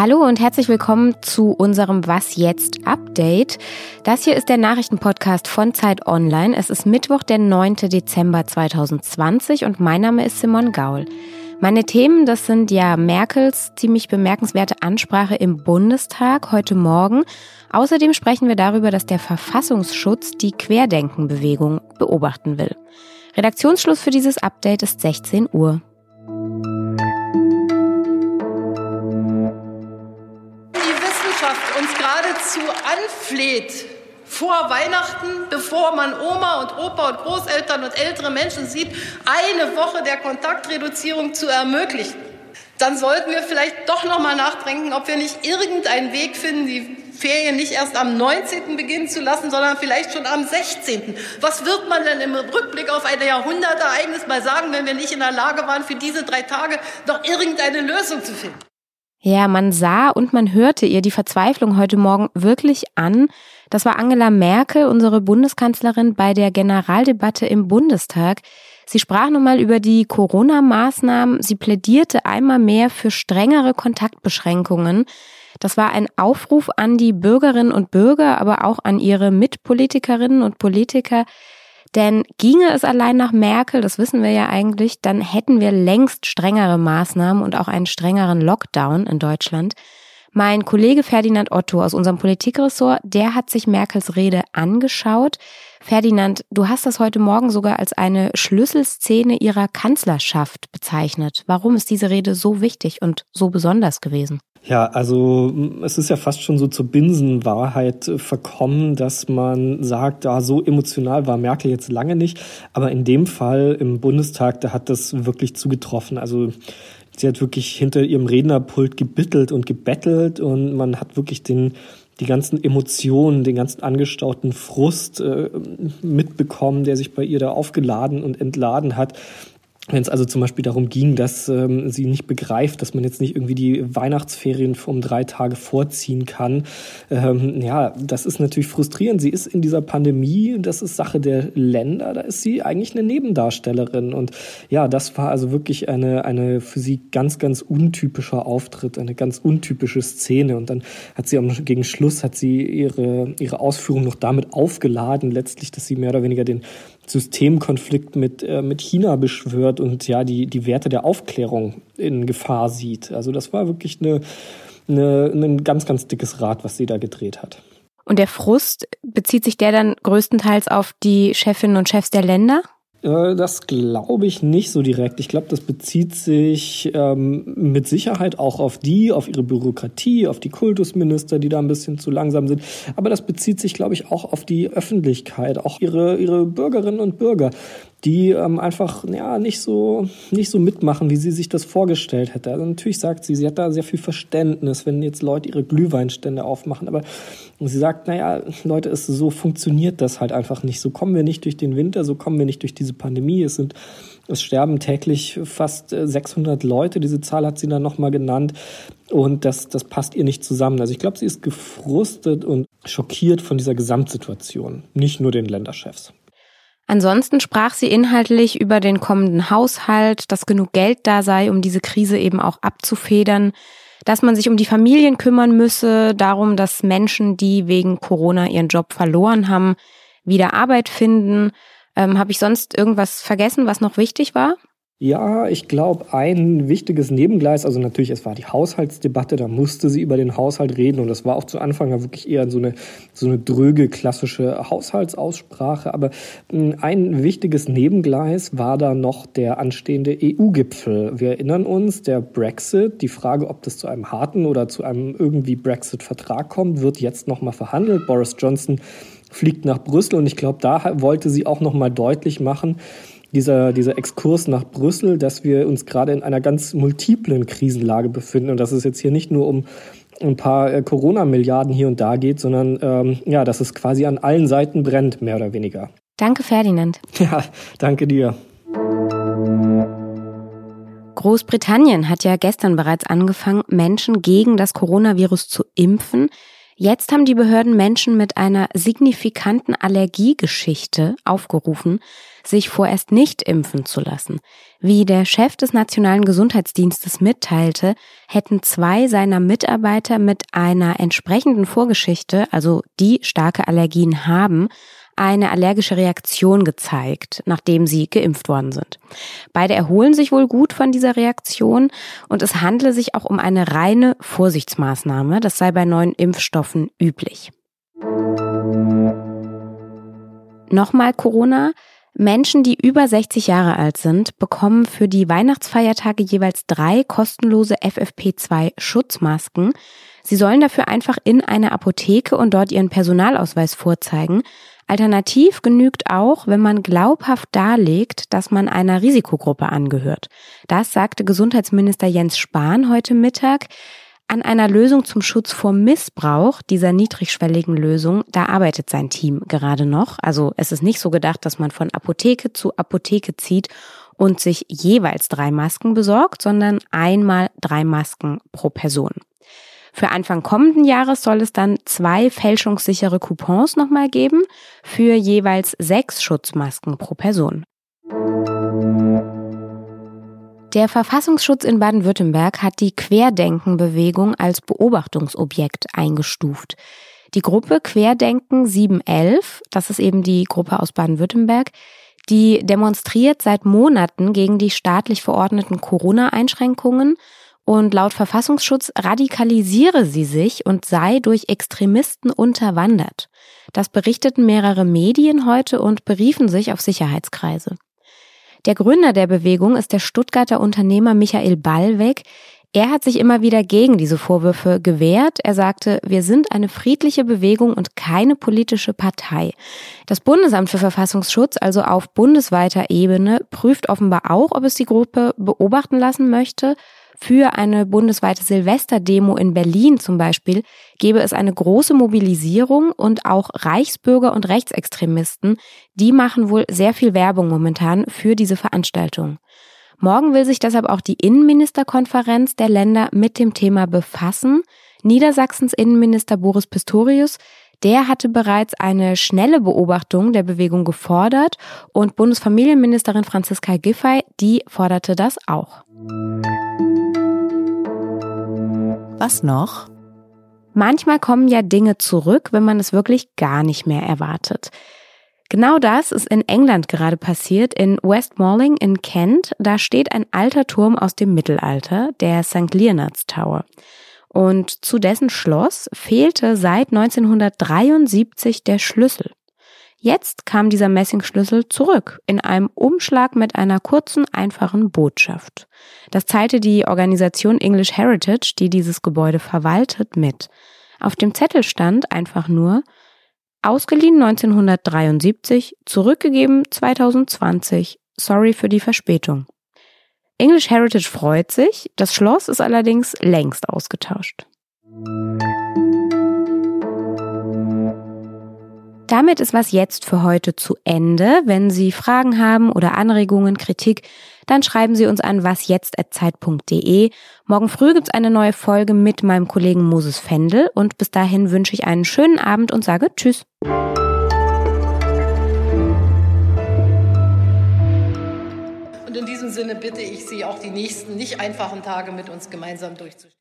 Hallo und herzlich willkommen zu unserem Was jetzt Update. Das hier ist der Nachrichtenpodcast von Zeit Online. Es ist Mittwoch, der 9. Dezember 2020 und mein Name ist Simon Gaul. Meine Themen, das sind ja Merkels ziemlich bemerkenswerte Ansprache im Bundestag heute Morgen. Außerdem sprechen wir darüber, dass der Verfassungsschutz die Querdenkenbewegung beobachten will. Redaktionsschluss für dieses Update ist 16 Uhr. Anfleht, vor Weihnachten, bevor man Oma und Opa und Großeltern und ältere Menschen sieht, eine Woche der Kontaktreduzierung zu ermöglichen, dann sollten wir vielleicht doch noch mal nachdenken, ob wir nicht irgendeinen Weg finden, die Ferien nicht erst am 19. beginnen zu lassen, sondern vielleicht schon am 16. Was wird man denn im Rückblick auf ein Jahrhundertereignis mal sagen, wenn wir nicht in der Lage waren, für diese drei Tage noch irgendeine Lösung zu finden? Ja, man sah und man hörte ihr die Verzweiflung heute Morgen wirklich an. Das war Angela Merkel, unsere Bundeskanzlerin, bei der Generaldebatte im Bundestag. Sie sprach nochmal über die Corona-Maßnahmen. Sie plädierte einmal mehr für strengere Kontaktbeschränkungen. Das war ein Aufruf an die Bürgerinnen und Bürger, aber auch an ihre Mitpolitikerinnen und Politiker, denn ginge es allein nach Merkel, das wissen wir ja eigentlich, dann hätten wir längst strengere Maßnahmen und auch einen strengeren Lockdown in Deutschland. Mein Kollege Ferdinand Otto aus unserem Politikressort, der hat sich Merkels Rede angeschaut. Ferdinand, du hast das heute Morgen sogar als eine Schlüsselszene ihrer Kanzlerschaft bezeichnet. Warum ist diese Rede so wichtig und so besonders gewesen? Ja, also es ist ja fast schon so zur Binsenwahrheit äh, verkommen, dass man sagt, ja, so emotional war Merkel jetzt lange nicht. Aber in dem Fall im Bundestag, da hat das wirklich zugetroffen. Also sie hat wirklich hinter ihrem Rednerpult gebittelt und gebettelt und man hat wirklich den die ganzen Emotionen, den ganzen angestauten Frust äh, mitbekommen, der sich bei ihr da aufgeladen und entladen hat. Wenn es also zum Beispiel darum ging, dass ähm, sie nicht begreift, dass man jetzt nicht irgendwie die Weihnachtsferien um drei Tage vorziehen kann. Ähm, ja, das ist natürlich frustrierend. Sie ist in dieser Pandemie, das ist Sache der Länder, da ist sie eigentlich eine Nebendarstellerin. Und ja, das war also wirklich eine, eine für sie ganz, ganz untypischer Auftritt, eine ganz untypische Szene. Und dann hat sie am, gegen Schluss, hat sie ihre, ihre Ausführung noch damit aufgeladen, letztlich, dass sie mehr oder weniger den Systemkonflikt mit, äh, mit China beschwört und ja, die, die Werte der Aufklärung in Gefahr sieht. Also das war wirklich eine, eine, ein ganz, ganz dickes Rad, was sie da gedreht hat. Und der Frust, bezieht sich der dann größtenteils auf die Chefinnen und Chefs der Länder? Äh, das glaube ich nicht so direkt. Ich glaube, das bezieht sich ähm, mit Sicherheit auch auf die, auf ihre Bürokratie, auf die Kultusminister, die da ein bisschen zu langsam sind. Aber das bezieht sich, glaube ich, auch auf die Öffentlichkeit, auch ihre, ihre Bürgerinnen und Bürger die ähm, einfach ja nicht so nicht so mitmachen, wie sie sich das vorgestellt hätte. Also natürlich sagt sie, sie hat da sehr viel Verständnis, wenn jetzt Leute ihre Glühweinstände aufmachen, aber sie sagt, naja, Leute, es so funktioniert das halt einfach nicht. So kommen wir nicht durch den Winter, so kommen wir nicht durch diese Pandemie. Es sind es sterben täglich fast 600 äh, Leute. Diese Zahl hat sie dann nochmal genannt. Und das, das passt ihr nicht zusammen. Also ich glaube, sie ist gefrustet und schockiert von dieser Gesamtsituation, nicht nur den Länderchefs. Ansonsten sprach sie inhaltlich über den kommenden Haushalt, dass genug Geld da sei, um diese Krise eben auch abzufedern, dass man sich um die Familien kümmern müsse, darum, dass Menschen, die wegen Corona ihren Job verloren haben, wieder Arbeit finden. Ähm, Habe ich sonst irgendwas vergessen, was noch wichtig war? Ja, ich glaube, ein wichtiges Nebengleis, also natürlich, es war die Haushaltsdebatte, da musste sie über den Haushalt reden und das war auch zu Anfang ja wirklich eher so eine, so eine dröge klassische Haushaltsaussprache. Aber hm, ein wichtiges Nebengleis war da noch der anstehende EU-Gipfel. Wir erinnern uns, der Brexit, die Frage, ob das zu einem harten oder zu einem irgendwie Brexit-Vertrag kommt, wird jetzt nochmal verhandelt. Boris Johnson fliegt nach Brüssel und ich glaube, da wollte sie auch nochmal deutlich machen, dieser, dieser Exkurs nach Brüssel, dass wir uns gerade in einer ganz multiplen Krisenlage befinden und dass es jetzt hier nicht nur um ein paar äh, Corona-Milliarden hier und da geht, sondern ähm, ja, dass es quasi an allen Seiten brennt, mehr oder weniger. Danke, Ferdinand. Ja, danke dir. Großbritannien hat ja gestern bereits angefangen, Menschen gegen das Coronavirus zu impfen. Jetzt haben die Behörden Menschen mit einer signifikanten Allergiegeschichte aufgerufen. sich vorerst nicht impfen zu lassen. Wie der Chef des Nationalen Gesundheitsdienstes mitteilte, hätten zwei seiner Mitarbeiter mit einer entsprechenden Vorgeschichte, also die starke Allergien haben, eine allergische Reaktion gezeigt, nachdem sie geimpft worden sind. Beide erholen sich wohl gut von dieser Reaktion und es handle sich auch um eine reine Vorsichtsmaßnahme. Das sei bei neuen Impfstoffen üblich. Nochmal Corona. Menschen, die über 60 Jahre alt sind, bekommen für die Weihnachtsfeiertage jeweils drei kostenlose FFP2 Schutzmasken. Sie sollen dafür einfach in eine Apotheke und dort ihren Personalausweis vorzeigen. Alternativ genügt auch, wenn man glaubhaft darlegt, dass man einer Risikogruppe angehört. Das sagte Gesundheitsminister Jens Spahn heute Mittag. An einer Lösung zum Schutz vor Missbrauch dieser niedrigschwelligen Lösung, da arbeitet sein Team gerade noch. Also es ist nicht so gedacht, dass man von Apotheke zu Apotheke zieht und sich jeweils drei Masken besorgt, sondern einmal drei Masken pro Person. Für Anfang kommenden Jahres soll es dann zwei fälschungssichere Coupons nochmal geben für jeweils sechs Schutzmasken pro Person. Der Verfassungsschutz in Baden-Württemberg hat die Querdenken-Bewegung als Beobachtungsobjekt eingestuft. Die Gruppe Querdenken 711, das ist eben die Gruppe aus Baden-Württemberg, die demonstriert seit Monaten gegen die staatlich verordneten Corona-Einschränkungen und laut Verfassungsschutz radikalisiere sie sich und sei durch Extremisten unterwandert. Das berichteten mehrere Medien heute und beriefen sich auf Sicherheitskreise. Der Gründer der Bewegung ist der Stuttgarter Unternehmer Michael Ballweg. Er hat sich immer wieder gegen diese Vorwürfe gewehrt. Er sagte, wir sind eine friedliche Bewegung und keine politische Partei. Das Bundesamt für Verfassungsschutz, also auf bundesweiter Ebene, prüft offenbar auch, ob es die Gruppe beobachten lassen möchte. Für eine bundesweite Silvesterdemo in Berlin zum Beispiel gäbe es eine große Mobilisierung und auch Reichsbürger und Rechtsextremisten, die machen wohl sehr viel Werbung momentan für diese Veranstaltung. Morgen will sich deshalb auch die Innenministerkonferenz der Länder mit dem Thema befassen. Niedersachsens Innenminister Boris Pistorius, der hatte bereits eine schnelle Beobachtung der Bewegung gefordert und Bundesfamilienministerin Franziska Giffey, die forderte das auch. Was noch? Manchmal kommen ja Dinge zurück, wenn man es wirklich gar nicht mehr erwartet. Genau das ist in England gerade passiert, in Westmorling in Kent. Da steht ein alter Turm aus dem Mittelalter, der St. Leonard's Tower. Und zu dessen Schloss fehlte seit 1973 der Schlüssel. Jetzt kam dieser Messingschlüssel zurück in einem Umschlag mit einer kurzen, einfachen Botschaft. Das teilte die Organisation English Heritage, die dieses Gebäude verwaltet, mit. Auf dem Zettel stand einfach nur Ausgeliehen 1973, zurückgegeben 2020. Sorry für die Verspätung. English Heritage freut sich, das Schloss ist allerdings längst ausgetauscht. Damit ist was jetzt für heute zu Ende. Wenn Sie Fragen haben oder Anregungen, Kritik, dann schreiben Sie uns an wasjetzt.zeit.de. Morgen früh gibt's eine neue Folge mit meinem Kollegen Moses Fendel und bis dahin wünsche ich einen schönen Abend und sage Tschüss. Und in diesem Sinne bitte ich Sie auch die nächsten nicht einfachen Tage mit uns gemeinsam durchzustehen.